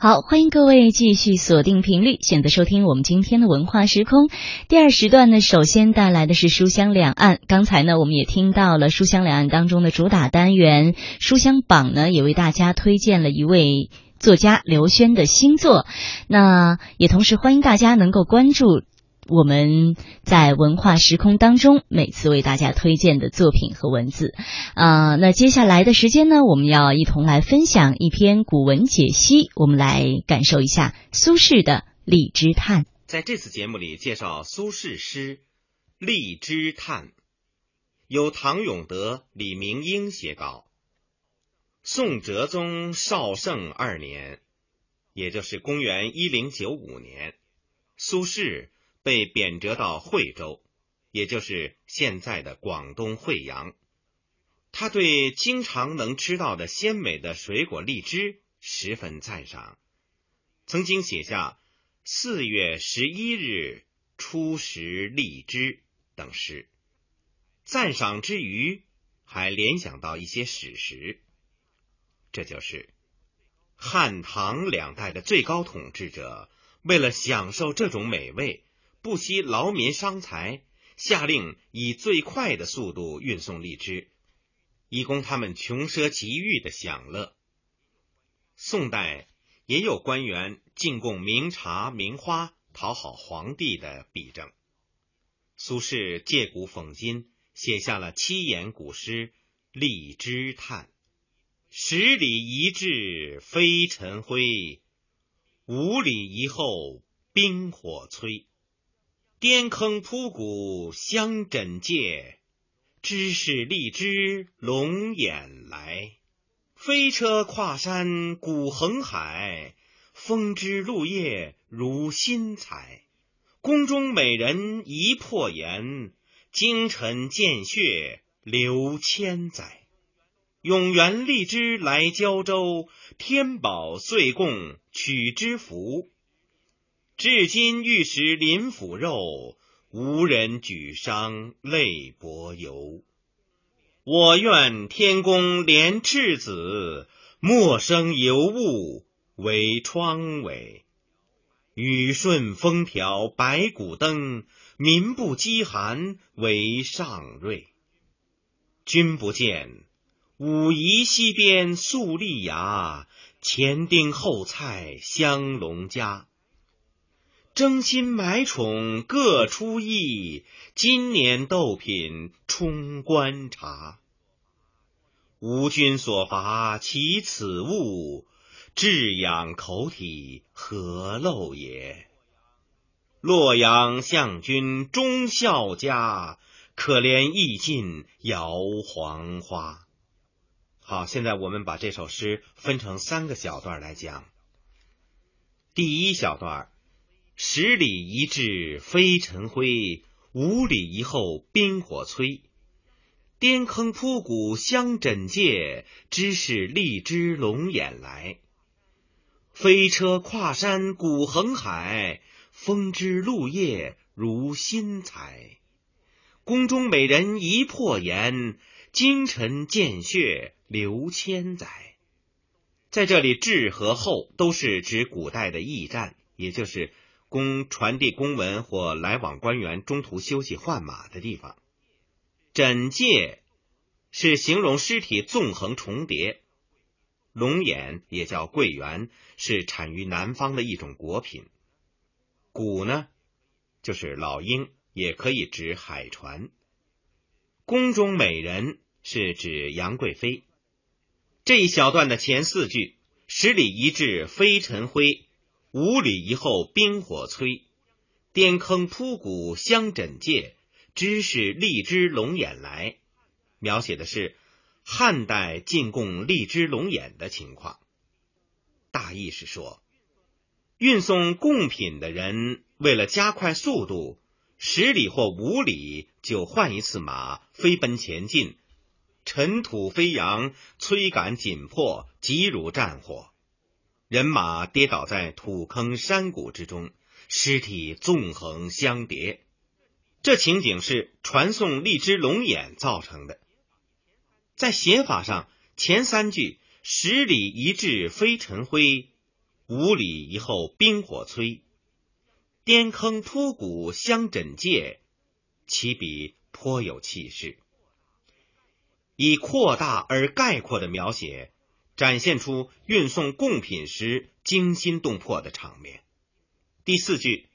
好，欢迎各位继续锁定频率，选择收听我们今天的文化时空。第二时段呢，首先带来的是书香两岸。刚才呢，我们也听到了书香两岸当中的主打单元书香榜呢，也为大家推荐了一位作家刘轩的新作。那也同时欢迎大家能够关注。我们在文化时空当中，每次为大家推荐的作品和文字，啊，那接下来的时间呢，我们要一同来分享一篇古文解析，我们来感受一下苏轼的《荔枝叹》。在这次节目里，介绍苏轼诗《荔枝叹》，由唐永德、李明英写稿。宋哲宗绍圣二年，也就是公元一零九五年，苏轼。被贬谪到惠州，也就是现在的广东惠阳。他对经常能吃到的鲜美的水果荔枝十分赞赏，曾经写下“四月十一日初食荔枝”等诗。赞赏之余，还联想到一些史实，这就是汉唐两代的最高统治者为了享受这种美味。不惜劳民伤财，下令以最快的速度运送荔枝，以供他们穷奢极欲的享乐。宋代也有官员进贡名茶名花，讨好皇帝的弊政。苏轼借古讽今，写下了七言古诗《荔枝叹》：“十里一至飞尘灰，五里一后冰火摧。”颠坑铺谷相枕藉，知是荔枝龙眼来。飞车跨山古横海，风枝露叶如新采。宫中美人一破颜，京城见血流千载。永元荔枝来交州，天宝岁贡取之福。至今欲食林府肉，无人举觞泪薄游。我愿天公怜赤子，莫生尤物为窗尾。雨顺风调百谷登，民不饥寒为上瑞。君不见，武夷西边粟粒芽，前丁后菜香农家。争新买宠各出意，今年斗品充观察。吾君所伐其此物，至养口体何陋也？洛阳相君忠孝家，可怜意尽摇黄花。好，现在我们把这首诗分成三个小段来讲。第一小段。十里一至飞尘灰，五里一后冰火摧。颠坑铺谷相枕藉，知是荔枝龙眼来。飞车跨山古横海，风枝露叶如新采。宫中美人一破颜，京城见血流千载。在这里，至和后都是指古代的驿站，也就是。供传递公文或来往官员中途休息换马的地方。枕藉是形容尸体纵横重叠。龙眼也叫桂圆，是产于南方的一种果品。鼓呢，就是老鹰，也可以指海船。宫中美人是指杨贵妃。这一小段的前四句：“十里一至飞尘灰。”五里以后冰火摧，颠坑铺谷相枕藉，知是荔枝龙眼来。描写的是汉代进贡荔枝龙眼的情况。大意是说，运送贡品的人为了加快速度，十里或五里就换一次马，飞奔前进，尘土飞扬，催赶紧迫，急如战火。人马跌倒在土坑山谷之中，尸体纵横相叠。这情景是传送荔枝龙眼造成的。在写法上，前三句“十里一至飞尘灰，五里一后冰火催，颠坑突谷相枕藉，起笔颇有气势。以扩大而概括的描写，展现出运送贡品时惊心动魄的场面。第四句，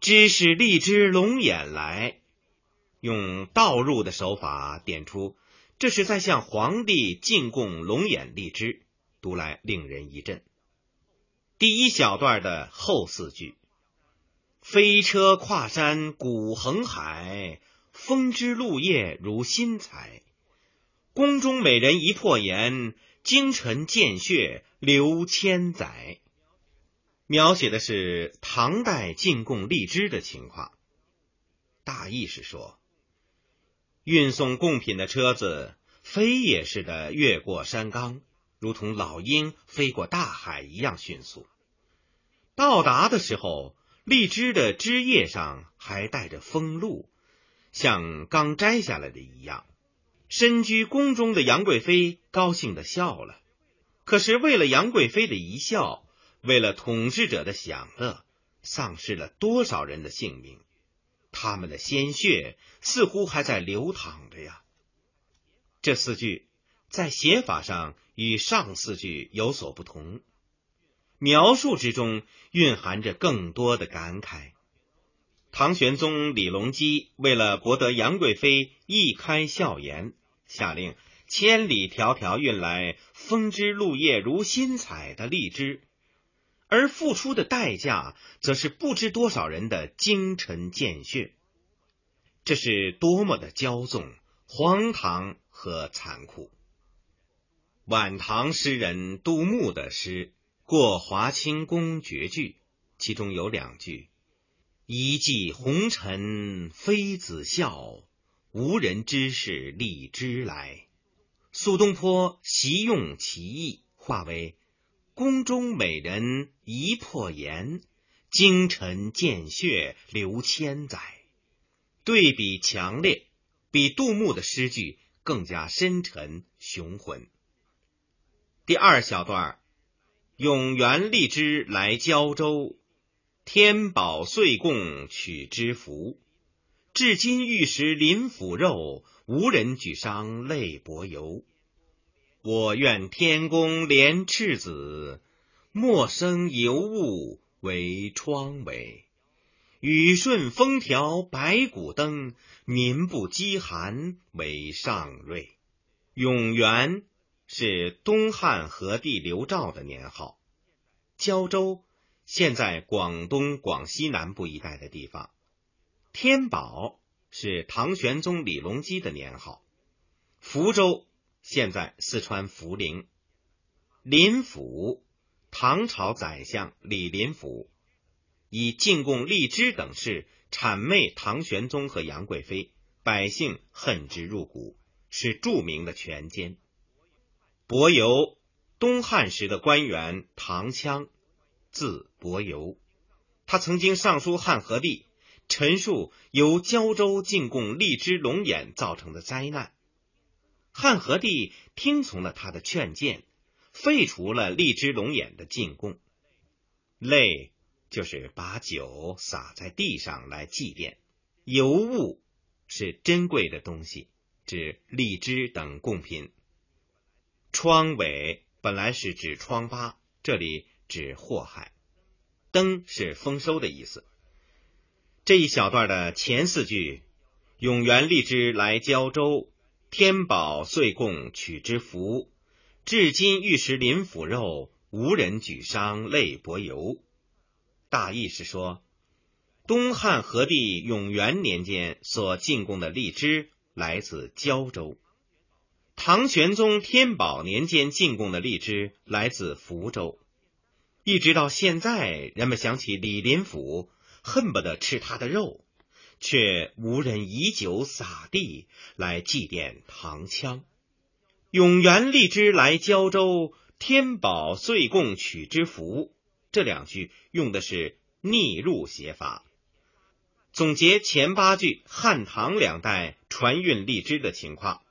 知是荔枝龙眼来，用倒入的手法点出，这是在向皇帝进贡龙眼荔枝，读来令人一震。第一小段的后四句：“飞车跨山古横海，风枝露叶如新材。宫中美人一破颜，京城见血流千载。”描写的是唐代进贡荔枝的情况。大意是说，运送贡品的车子飞也似的越过山岗。如同老鹰飞过大海一样迅速。到达的时候，荔枝的枝叶上还带着风露，像刚摘下来的一样。身居宫中的杨贵妃高兴的笑了。可是为了杨贵妃的一笑，为了统治者的享乐，丧失了多少人的性命？他们的鲜血似乎还在流淌着呀。这四句在写法上。与上四句有所不同，描述之中蕴含着更多的感慨。唐玄宗李隆基为了博得杨贵妃一开笑颜，下令千里迢迢运来风枝露叶如新采的荔枝，而付出的代价则是不知多少人的精沉见血。这是多么的骄纵、荒唐和残酷！晚唐诗人杜牧的诗《过华清宫绝句》，其中有两句：“一骑红尘妃子笑，无人知是荔枝来。”苏东坡习用其意，化为“宫中美人一破颜，京城见血流千载”，对比强烈，比杜牧的诗句更加深沉雄浑。第二小段，永元荔枝来胶州，天宝岁贡取之福。至今玉石临腐肉，无人举觞泪薄油。我愿天公怜赤子，莫生尤物为疮痍。雨顺风调百谷登，民不饥寒为上瑞。永元。是东汉和帝刘肇的年号。胶州现在广东、广西南部一带的地方。天宝是唐玄宗李隆基的年号。福州现在四川涪陵。林甫，唐朝宰相李林甫以进贡荔枝等事谄媚唐玄宗和杨贵妃，百姓恨之入骨，是著名的权奸。伯游，东汉时的官员，唐羌，字伯游。他曾经上书汉和帝，陈述由胶州进贡荔枝龙眼造成的灾难。汉和帝听从了他的劝谏，废除了荔枝龙眼的进贡。泪就是把酒洒在地上来祭奠。尤物是珍贵的东西，指荔枝等贡品。疮痿本来是指疮疤，这里指祸害。登是丰收的意思。这一小段的前四句：“永元荔枝来胶州，天宝岁贡取之福。至今玉石临腐肉，无人举觞泪薄油。”大意是说，东汉和帝永元年间所进贡的荔枝来自胶州。唐玄宗天宝年间进贡的荔枝来自福州，一直到现在，人们想起李林甫，恨不得吃他的肉，却无人以酒洒地来祭奠唐羌。永元荔枝来胶州，天宝岁贡取之福。这两句用的是逆入写法，总结前八句汉唐两代传运荔枝的情况。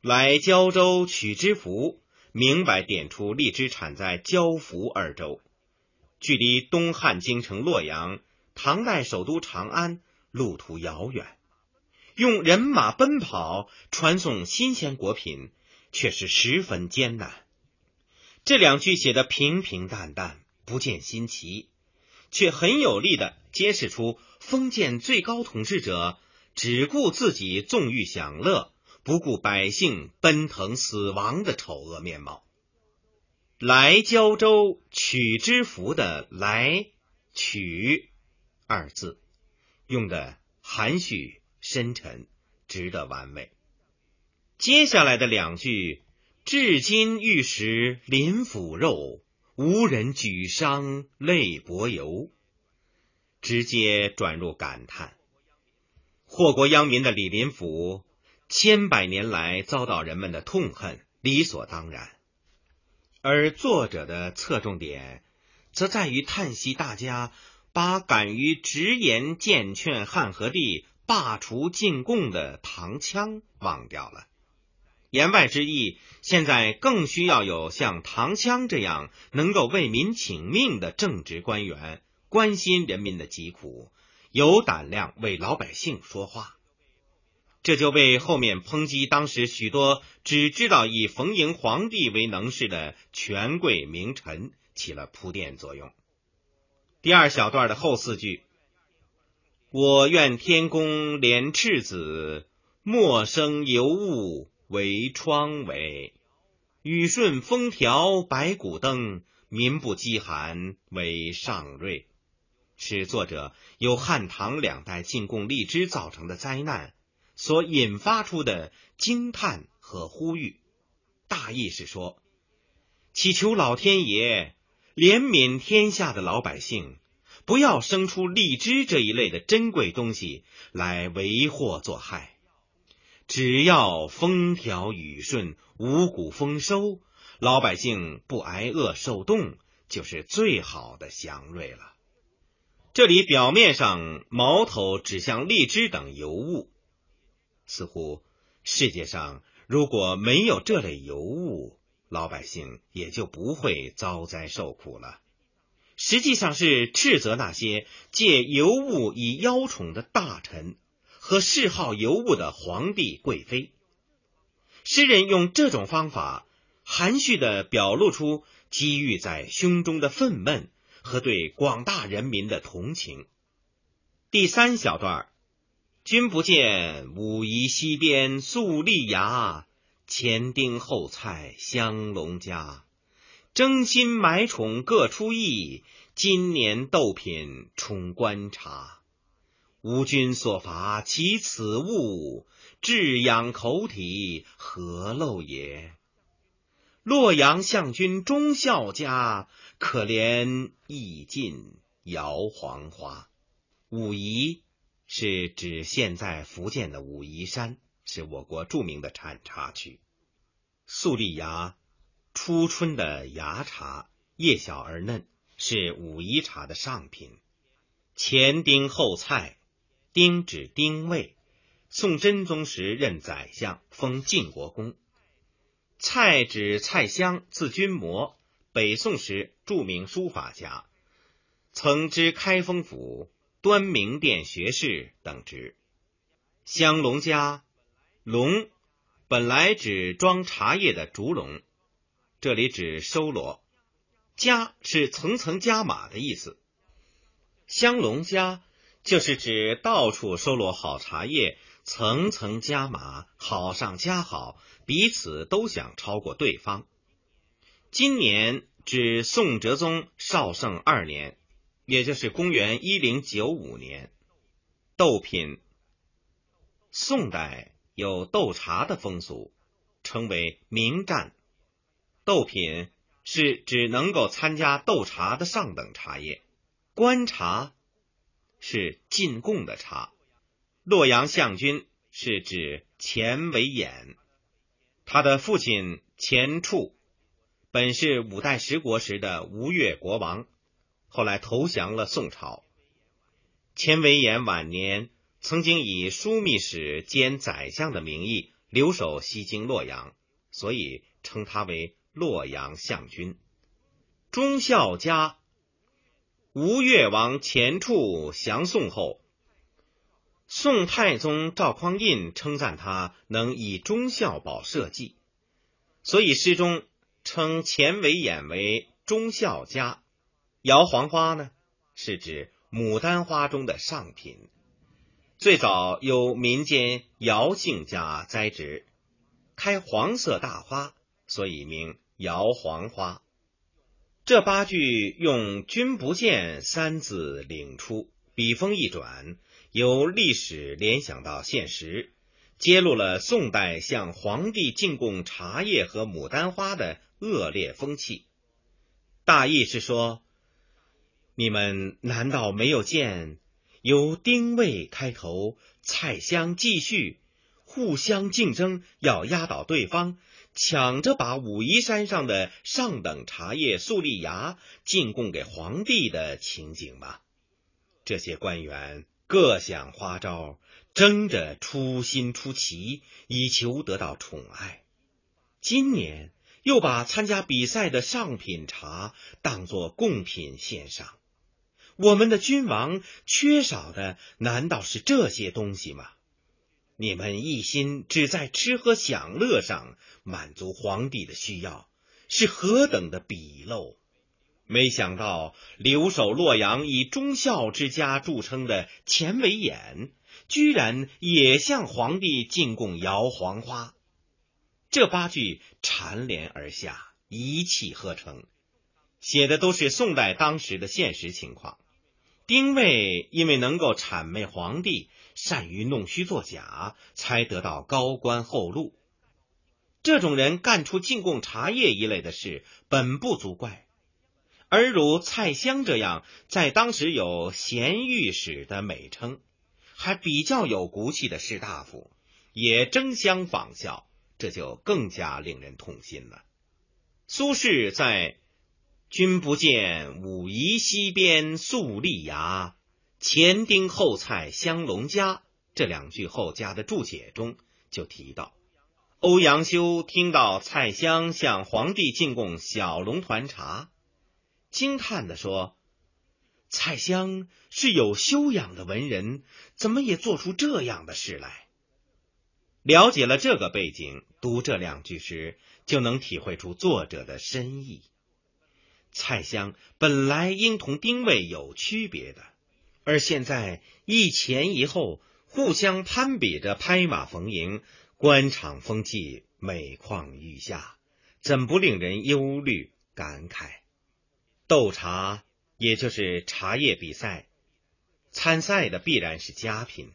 来胶州取之福，明白点出荔枝产在交福二州，距离东汉京城洛阳、唐代首都长安路途遥远，用人马奔跑传送新鲜果品却是十分艰难。这两句写的平平淡淡，不见新奇，却很有力的揭示出封建最高统治者只顾自己纵欲享乐。不顾百姓奔腾死亡的丑恶面貌。来胶州取之福的“来取”二字，用的含蓄深沉，值得玩味。接下来的两句“至今欲食林腐肉，无人举觞泪薄油”，直接转入感叹。祸国殃民的李林甫。千百年来遭到人们的痛恨，理所当然。而作者的侧重点，则在于叹息大家把敢于直言谏劝汉和帝罢除进贡的唐羌忘掉了。言外之意，现在更需要有像唐羌这样能够为民请命的正直官员，关心人民的疾苦，有胆量为老百姓说话。这就为后面抨击当时许多只知道以逢迎皇帝为能事的权贵名臣起了铺垫作用。第二小段的后四句：“我愿天公怜赤子，莫生尤物为疮痿；雨顺风调百谷登，民不饥寒为上瑞。”是作者由汉唐两代进贡荔枝造成的灾难。所引发出的惊叹和呼吁，大意是说，祈求老天爷怜悯天下的老百姓，不要生出荔枝这一类的珍贵东西来为祸作害。只要风调雨顺、五谷丰收，老百姓不挨饿受冻，就是最好的祥瑞了。这里表面上矛头指向荔枝等尤物。似乎世界上如果没有这类尤物，老百姓也就不会遭灾受苦了。实际上是斥责那些借尤物以邀宠的大臣和嗜好尤物的皇帝贵妃。诗人用这种方法，含蓄的表露出积郁在胸中的愤懑和对广大人民的同情。第三小段君不见，武夷西边粟粒芽，前丁后菜香龙家。争新买宠各出意，今年斗品充观察。吾君所乏其此物，至养口体何陋也？洛阳相君忠孝家，可怜意尽摇黄花。武夷。是指现在福建的武夷山，是我国著名的产茶区。粟粒芽，初春的芽茶，叶小而嫩，是武夷茶的上品。前丁后蔡，丁指丁未，宋真宗时任宰相，封晋国公。蔡指蔡襄，字君谟，北宋时著名书法家，曾知开封府。端明殿学士等职，香龙家龙本来指装茶叶的竹笼，这里指收罗。加是层层加码的意思。香龙家就是指到处收罗好茶叶，层层加码，好上加好，彼此都想超过对方。今年指宋哲宗绍圣二年。也就是公元一零九五年，斗品。宋代有斗茶的风俗，称为明战。斗品是指能够参加斗茶的上等茶叶。官茶是进贡的茶。洛阳相君是指钱为衍，他的父亲钱俶本是五代十国时的吴越国王。后来投降了宋朝。钱维演晚年曾经以枢密使兼宰相的名义留守西京洛阳，所以称他为洛阳相君。忠孝家，吴越王钱处降宋后，宋太宗赵匡胤称赞他能以忠孝保社稷，所以诗中称钱维演为忠孝家。摇黄花呢，是指牡丹花中的上品。最早由民间姚姓家栽植，开黄色大花，所以名姚黄花。这八句用“君不见”三字领出，笔锋一转，由历史联想到现实，揭露了宋代向皇帝进贡茶叶和牡丹花的恶劣风气。大意是说。你们难道没有见由丁未开头，蔡襄继续，互相竞争，要压倒对方，抢着把武夷山上的上等茶叶素丽芽进贡给皇帝的情景吗？这些官员各想花招，争着出新出奇，以求得到宠爱。今年又把参加比赛的上品茶当作贡品献上。我们的君王缺少的难道是这些东西吗？你们一心只在吃喝享乐上满足皇帝的需要，是何等的鄙陋！没想到留守洛阳以忠孝之家著称的钱维演，居然也向皇帝进贡摇黄花。这八句缠连而下，一气呵成，写的都是宋代当时的现实情况。丁谓因为能够谄媚皇帝，善于弄虚作假，才得到高官厚禄。这种人干出进贡茶叶一类的事，本不足怪。而如蔡襄这样，在当时有贤御史的美称，还比较有骨气的士大夫，也争相仿效，这就更加令人痛心了。苏轼在。君不见武夷西边素丽芽，前丁后蔡香龙家。这两句后加的注解中就提到，欧阳修听到蔡襄向皇帝进贡小龙团茶，惊叹的说：“蔡襄是有修养的文人，怎么也做出这样的事来？”了解了这个背景，读这两句时，就能体会出作者的深意。蔡襄本来应同丁谓有区别的，而现在一前一后，互相攀比着拍马逢迎，官场风气每况愈下，怎不令人忧虑感慨？斗茶也就是茶叶比赛，参赛的必然是佳品，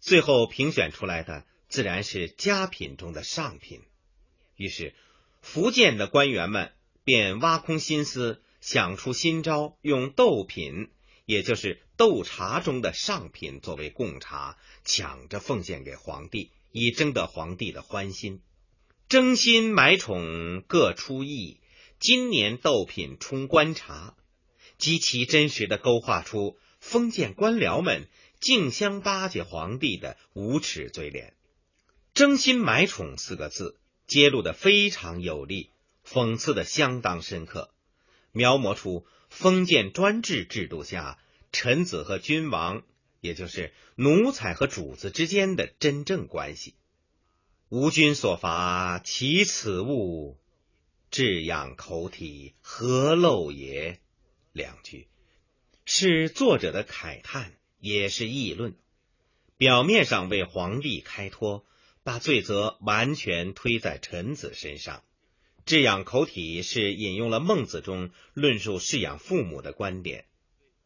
最后评选出来的自然是佳品中的上品。于是，福建的官员们。便挖空心思想出新招，用斗品，也就是斗茶中的上品作为贡茶，抢着奉献给皇帝，以争得皇帝的欢心。争心买宠各出意，今年斗品充官茶，极其真实的勾画出封建官僚们竞相巴结皇帝的无耻嘴脸。争心买宠四个字揭露的非常有力。讽刺的相当深刻，描摹出封建专制制度下臣子和君王，也就是奴才和主子之间的真正关系。吾君所伐，其此物，至养口体，何陋也？两句是作者的慨叹，也是议论。表面上为皇帝开脱，把罪责完全推在臣子身上。治养口体是引用了孟子中论述饲养父母的观点。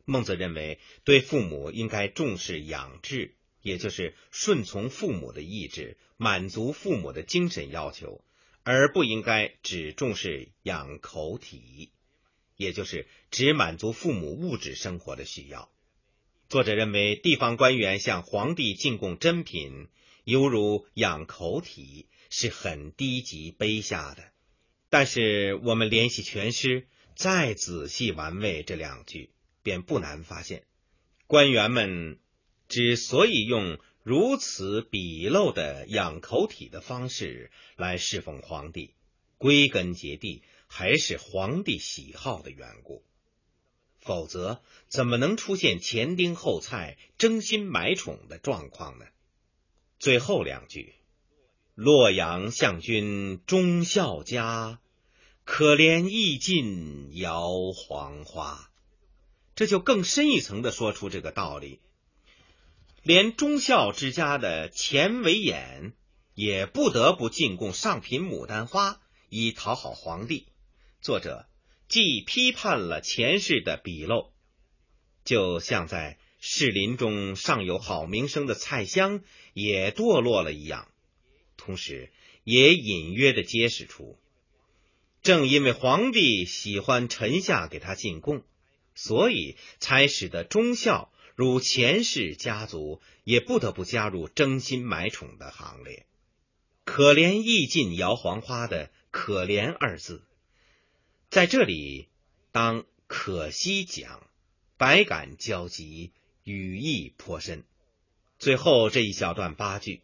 孟子认为，对父母应该重视养志，也就是顺从父母的意志，满足父母的精神要求，而不应该只重视养口体，也就是只满足父母物质生活的需要。作者认为，地方官员向皇帝进贡珍品，犹如养口体，是很低级卑下的。但是我们联系全诗，再仔细玩味这两句，便不难发现，官员们之所以用如此鄙陋的养口体的方式来侍奉皇帝，归根结底还是皇帝喜好的缘故。否则，怎么能出现前丁后蔡、争新买宠的状况呢？最后两句：“洛阳相君忠孝家，可怜意尽摇黄花。”这就更深一层的说出这个道理。连忠孝之家的钱维演也不得不进贡上品牡丹花，以讨好皇帝。作者。既批判了前世的鄙陋，就像在士林中尚有好名声的蔡襄也堕落了一样，同时也隐约的揭示出，正因为皇帝喜欢臣下给他进贡，所以才使得忠孝如前世家族也不得不加入争新买宠的行列。可怜意尽摇黄花的“可怜”二字。在这里，当可惜讲，百感交集，语意颇深。最后这一小段八句，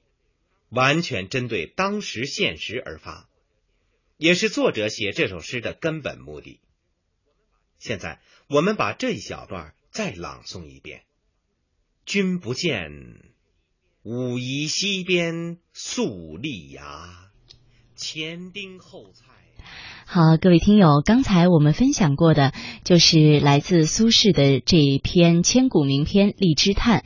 完全针对当时现实而发，也是作者写这首诗的根本目的。现在我们把这一小段再朗诵一遍：“君不见，武夷西边粟粒芽，前丁后蔡。”好，各位听友，刚才我们分享过的就是来自苏轼的这一篇千古名篇《荔枝叹》。